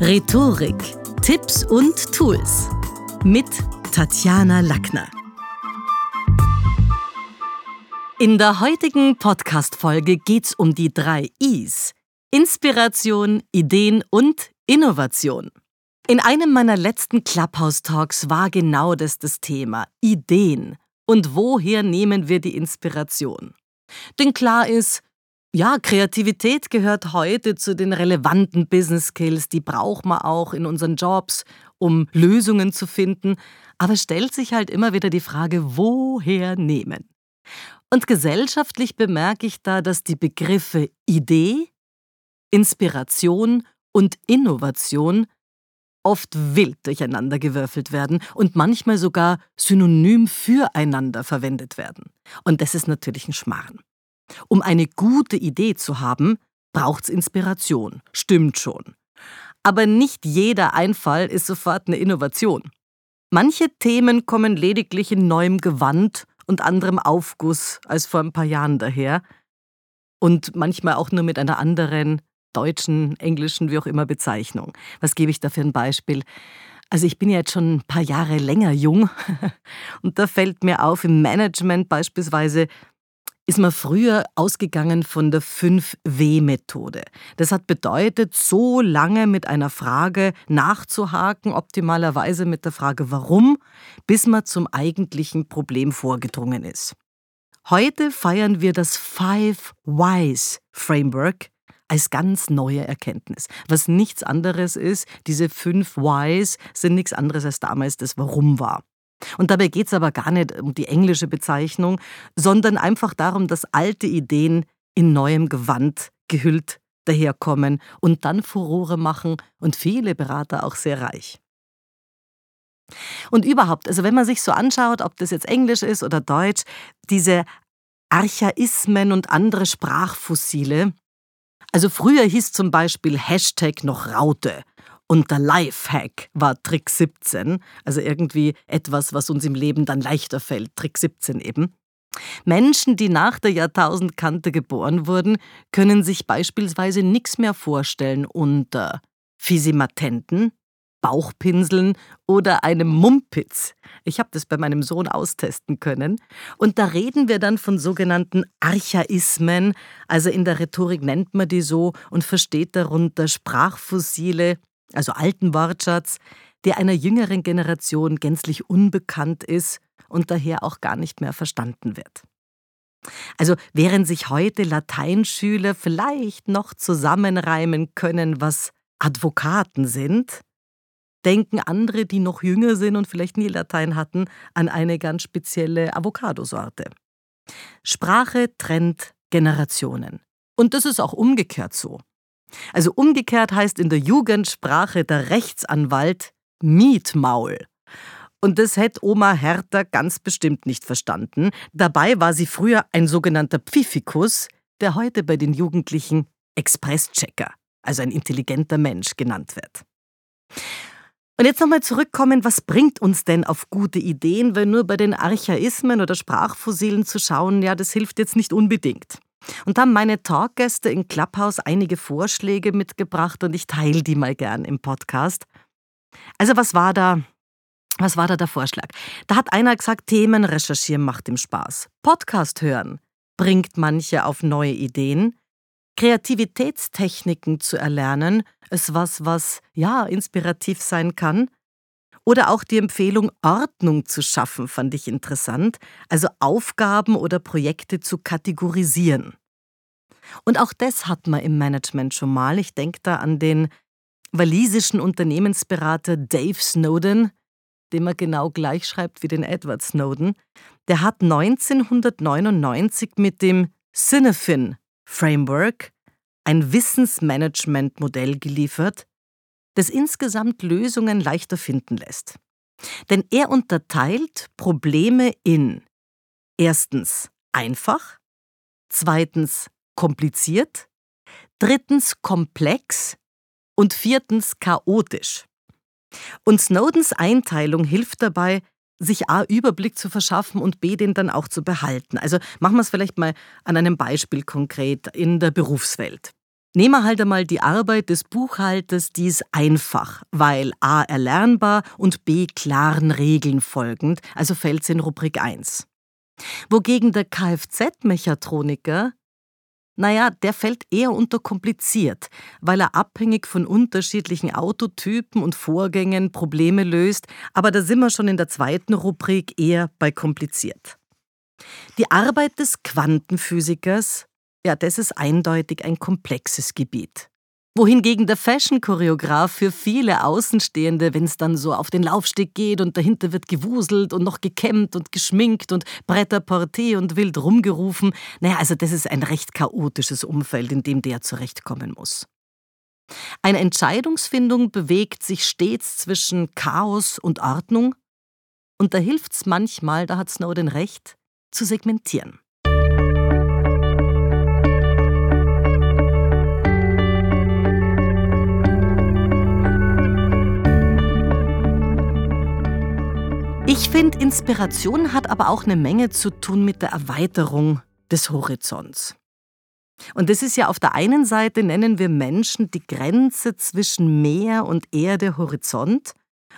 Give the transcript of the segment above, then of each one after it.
Rhetorik, Tipps und Tools mit Tatjana Lackner. In der heutigen Podcast-Folge geht's um die drei Is: Inspiration, Ideen und Innovation. In einem meiner letzten Clubhouse-Talks war genau das das Thema: Ideen. Und woher nehmen wir die Inspiration? Denn klar ist, ja, Kreativität gehört heute zu den relevanten Business Skills, die braucht man auch in unseren Jobs, um Lösungen zu finden, aber stellt sich halt immer wieder die Frage, woher nehmen? Und gesellschaftlich bemerke ich da, dass die Begriffe Idee, Inspiration und Innovation oft wild durcheinandergewürfelt werden und manchmal sogar synonym füreinander verwendet werden. Und das ist natürlich ein Schmarrn. Um eine gute Idee zu haben, braucht's Inspiration. Stimmt schon. Aber nicht jeder Einfall ist sofort eine Innovation. Manche Themen kommen lediglich in neuem Gewand und anderem Aufguss als vor ein paar Jahren daher. Und manchmal auch nur mit einer anderen deutschen, englischen, wie auch immer Bezeichnung. Was gebe ich da für ein Beispiel? Also ich bin ja jetzt schon ein paar Jahre länger jung und da fällt mir auf, im Management beispielsweise ist man früher ausgegangen von der 5W-Methode. Das hat bedeutet, so lange mit einer Frage nachzuhaken, optimalerweise mit der Frage warum, bis man zum eigentlichen Problem vorgedrungen ist. Heute feiern wir das Five Whys Framework als ganz neue Erkenntnis. Was nichts anderes ist, diese fünf Whys sind nichts anderes als damals das Warum war. Und dabei geht es aber gar nicht um die englische Bezeichnung, sondern einfach darum, dass alte Ideen in neuem Gewand gehüllt daherkommen und dann Furore machen und viele Berater auch sehr reich. Und überhaupt, also wenn man sich so anschaut, ob das jetzt Englisch ist oder Deutsch, diese Archaismen und andere Sprachfossile, also früher hieß zum Beispiel Hashtag noch Raute und der Lifehack war Trick 17, also irgendwie etwas, was uns im Leben dann leichter fällt, Trick 17 eben. Menschen, die nach der Jahrtausendkante geboren wurden, können sich beispielsweise nichts mehr vorstellen unter Fisimatenten, Bauchpinseln oder einem Mumpitz. Ich habe das bei meinem Sohn austesten können. Und da reden wir dann von sogenannten Archaismen, also in der Rhetorik nennt man die so und versteht darunter Sprachfossile, also alten Wortschatz, der einer jüngeren Generation gänzlich unbekannt ist und daher auch gar nicht mehr verstanden wird. Also während sich heute Lateinschüler vielleicht noch zusammenreimen können, was Advokaten sind, denken andere, die noch jünger sind und vielleicht nie Latein hatten, an eine ganz spezielle Avocadosorte. Sprache trennt Generationen. Und das ist auch umgekehrt so. Also umgekehrt heißt in der Jugendsprache der Rechtsanwalt Mietmaul. Und das hätte Oma Hertha ganz bestimmt nicht verstanden. Dabei war sie früher ein sogenannter Pfiffikus, der heute bei den Jugendlichen Expresschecker, also ein intelligenter Mensch, genannt wird. Und jetzt nochmal zurückkommen, was bringt uns denn auf gute Ideen, weil nur bei den Archaismen oder Sprachfossilen zu schauen, ja, das hilft jetzt nicht unbedingt. Und haben meine Talkgäste in Clubhouse einige Vorschläge mitgebracht und ich teile die mal gern im Podcast. Also was war da? Was war da der Vorschlag? Da hat einer gesagt, Themen recherchieren macht ihm Spaß. Podcast hören bringt manche auf neue Ideen. Kreativitätstechniken zu erlernen ist was, was ja inspirativ sein kann. Oder auch die Empfehlung, Ordnung zu schaffen, fand ich interessant, also Aufgaben oder Projekte zu kategorisieren. Und auch das hat man im Management schon mal. Ich denke da an den walisischen Unternehmensberater Dave Snowden, den man genau gleich schreibt wie den Edward Snowden. Der hat 1999 mit dem Cinefin Framework ein Wissensmanagement-Modell geliefert, das insgesamt Lösungen leichter finden lässt. Denn er unterteilt Probleme in erstens einfach, zweitens kompliziert, drittens komplex und viertens chaotisch. Und Snowdens Einteilung hilft dabei, sich A Überblick zu verschaffen und B den dann auch zu behalten. Also machen wir es vielleicht mal an einem Beispiel konkret in der Berufswelt. Nehmen wir halt einmal die Arbeit des Buchhalters, die ist einfach, weil a. erlernbar und b. klaren Regeln folgend, also fällt sie in Rubrik 1. Wogegen der Kfz-Mechatroniker, naja, der fällt eher unter kompliziert, weil er abhängig von unterschiedlichen Autotypen und Vorgängen Probleme löst, aber da sind wir schon in der zweiten Rubrik eher bei kompliziert. Die Arbeit des Quantenphysikers, ja, das ist eindeutig ein komplexes Gebiet wohingegen der Fashion-Choreograf für viele Außenstehende, wenn es dann so auf den Laufsteg geht und dahinter wird gewuselt und noch gekämmt und geschminkt und Bretter-Porté und wild rumgerufen, naja, also das ist ein recht chaotisches Umfeld, in dem der zurechtkommen muss. Eine Entscheidungsfindung bewegt sich stets zwischen Chaos und Ordnung, und da hilft es manchmal, da hat Snowden recht, zu segmentieren. Ich finde, Inspiration hat aber auch eine Menge zu tun mit der Erweiterung des Horizonts. Und das ist ja auf der einen Seite nennen wir Menschen die Grenze zwischen Meer und Erde Horizont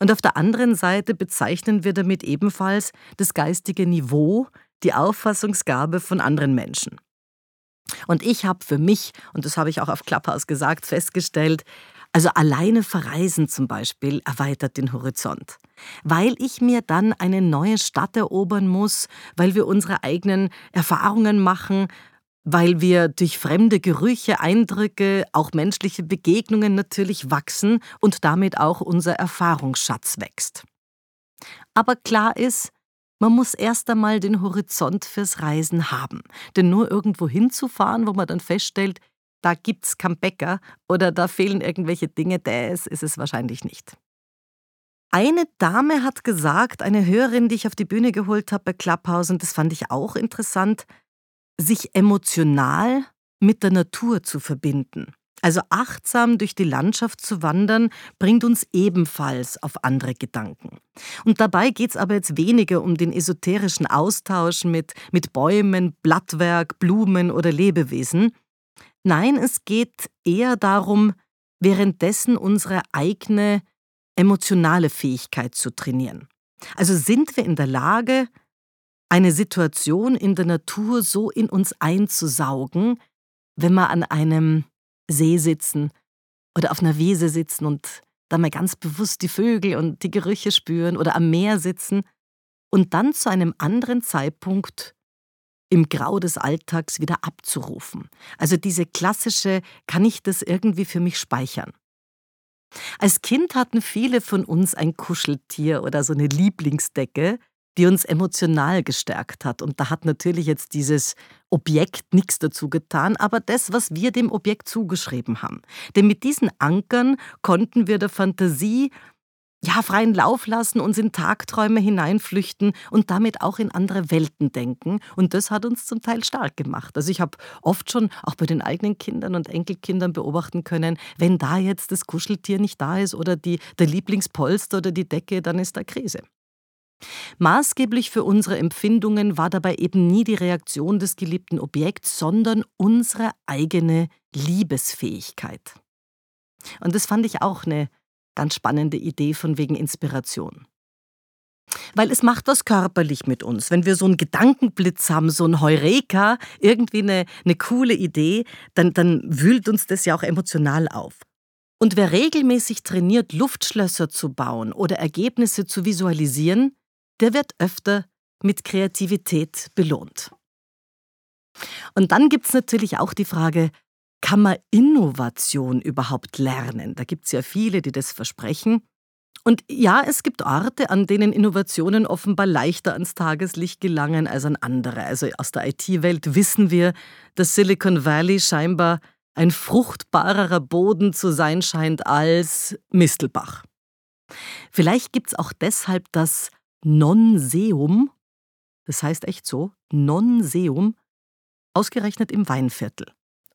und auf der anderen Seite bezeichnen wir damit ebenfalls das geistige Niveau, die Auffassungsgabe von anderen Menschen. Und ich habe für mich, und das habe ich auch auf Clubhouse gesagt, festgestellt, also alleine verreisen zum Beispiel erweitert den Horizont, weil ich mir dann eine neue Stadt erobern muss, weil wir unsere eigenen Erfahrungen machen, weil wir durch fremde Gerüche, Eindrücke, auch menschliche Begegnungen natürlich wachsen und damit auch unser Erfahrungsschatz wächst. Aber klar ist, man muss erst einmal den Horizont fürs Reisen haben, denn nur irgendwo hinzufahren, wo man dann feststellt, da gibt's keinen Bäcker oder da fehlen irgendwelche Dinge, das ist es wahrscheinlich nicht. Eine Dame hat gesagt, eine Hörerin, die ich auf die Bühne geholt habe bei Clubhouse, und das fand ich auch interessant, sich emotional mit der Natur zu verbinden. Also achtsam durch die Landschaft zu wandern, bringt uns ebenfalls auf andere Gedanken. Und dabei geht es aber jetzt weniger um den esoterischen Austausch mit, mit Bäumen, Blattwerk, Blumen oder Lebewesen, Nein, es geht eher darum, währenddessen unsere eigene emotionale Fähigkeit zu trainieren. Also sind wir in der Lage, eine Situation in der Natur so in uns einzusaugen, wenn wir an einem See sitzen oder auf einer Wiese sitzen und da mal ganz bewusst die Vögel und die Gerüche spüren oder am Meer sitzen und dann zu einem anderen Zeitpunkt im Grau des Alltags wieder abzurufen. Also diese klassische, kann ich das irgendwie für mich speichern? Als Kind hatten viele von uns ein Kuscheltier oder so eine Lieblingsdecke, die uns emotional gestärkt hat. Und da hat natürlich jetzt dieses Objekt nichts dazu getan, aber das, was wir dem Objekt zugeschrieben haben. Denn mit diesen Ankern konnten wir der Fantasie ja, freien Lauf lassen, uns in Tagträume hineinflüchten und damit auch in andere Welten denken. Und das hat uns zum Teil stark gemacht. Also ich habe oft schon auch bei den eigenen Kindern und Enkelkindern beobachten können, wenn da jetzt das Kuscheltier nicht da ist oder die, der Lieblingspolster oder die Decke, dann ist da Krise. Maßgeblich für unsere Empfindungen war dabei eben nie die Reaktion des geliebten Objekts, sondern unsere eigene Liebesfähigkeit. Und das fand ich auch eine Ganz spannende Idee von wegen Inspiration. Weil es macht was körperlich mit uns. Wenn wir so einen Gedankenblitz haben, so ein Heureka, irgendwie eine, eine coole Idee, dann, dann wühlt uns das ja auch emotional auf. Und wer regelmäßig trainiert, Luftschlösser zu bauen oder Ergebnisse zu visualisieren, der wird öfter mit Kreativität belohnt. Und dann gibt es natürlich auch die Frage, kann man Innovation überhaupt lernen? Da gibt es ja viele, die das versprechen. Und ja, es gibt Orte, an denen Innovationen offenbar leichter ans Tageslicht gelangen als an andere. Also aus der IT-Welt wissen wir, dass Silicon Valley scheinbar ein fruchtbarerer Boden zu sein scheint als Mistelbach. Vielleicht gibt es auch deshalb das Non-Seum, das heißt echt so, Non-Seum, ausgerechnet im Weinviertel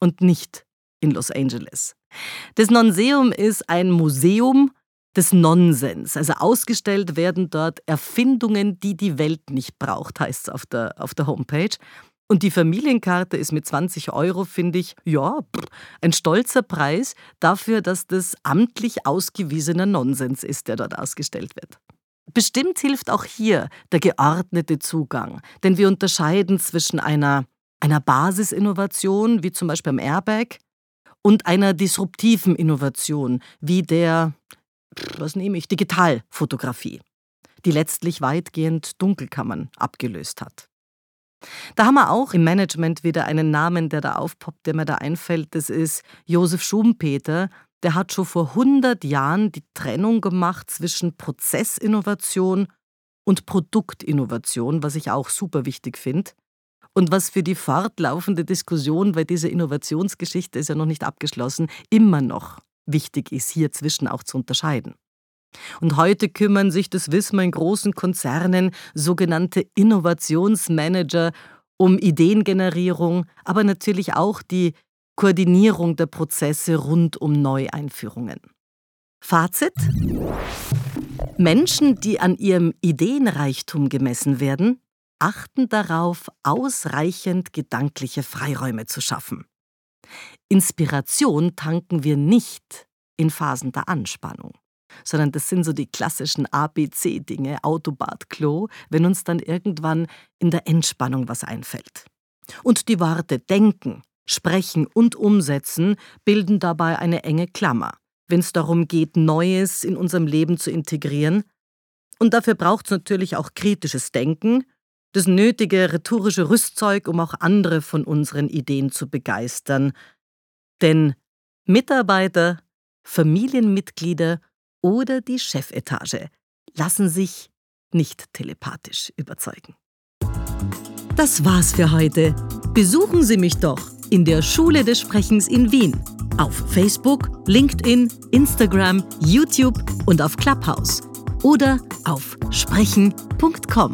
und nicht in Los Angeles. Das Nonseum ist ein Museum des Nonsens. Also ausgestellt werden dort Erfindungen, die die Welt nicht braucht, heißt es auf der, auf der Homepage. Und die Familienkarte ist mit 20 Euro, finde ich, ja, ein stolzer Preis dafür, dass das amtlich ausgewiesener Nonsens ist, der dort ausgestellt wird. Bestimmt hilft auch hier der geordnete Zugang, denn wir unterscheiden zwischen einer, einer Basisinnovation, wie zum Beispiel am Airbag, und einer disruptiven Innovation, wie der, was nehme ich, Digitalfotografie, die letztlich weitgehend Dunkelkammern abgelöst hat. Da haben wir auch im Management wieder einen Namen, der da aufpoppt, der mir da einfällt. Das ist Josef Schumpeter. Der hat schon vor 100 Jahren die Trennung gemacht zwischen Prozessinnovation und Produktinnovation, was ich auch super wichtig finde. Und was für die fortlaufende Diskussion, weil diese Innovationsgeschichte ist ja noch nicht abgeschlossen, immer noch wichtig ist, hier zwischen auch zu unterscheiden. Und heute kümmern sich, das wissen wir in großen Konzernen, sogenannte Innovationsmanager um Ideengenerierung, aber natürlich auch die Koordinierung der Prozesse rund um Neueinführungen. Fazit? Menschen, die an ihrem Ideenreichtum gemessen werden, achten darauf, ausreichend gedankliche Freiräume zu schaffen. Inspiration tanken wir nicht in Phasen der Anspannung sondern das sind so die klassischen ABC-Dinge, Autobad, Klo, wenn uns dann irgendwann in der Entspannung was einfällt. Und die Worte denken, sprechen und umsetzen bilden dabei eine enge Klammer, wenn es darum geht, Neues in unserem Leben zu integrieren. Und dafür braucht es natürlich auch kritisches Denken, das nötige rhetorische Rüstzeug, um auch andere von unseren Ideen zu begeistern. Denn Mitarbeiter, Familienmitglieder oder die Chefetage lassen sich nicht telepathisch überzeugen. Das war's für heute. Besuchen Sie mich doch in der Schule des Sprechens in Wien. Auf Facebook, LinkedIn, Instagram, YouTube und auf Clubhouse. Oder auf sprechen.com.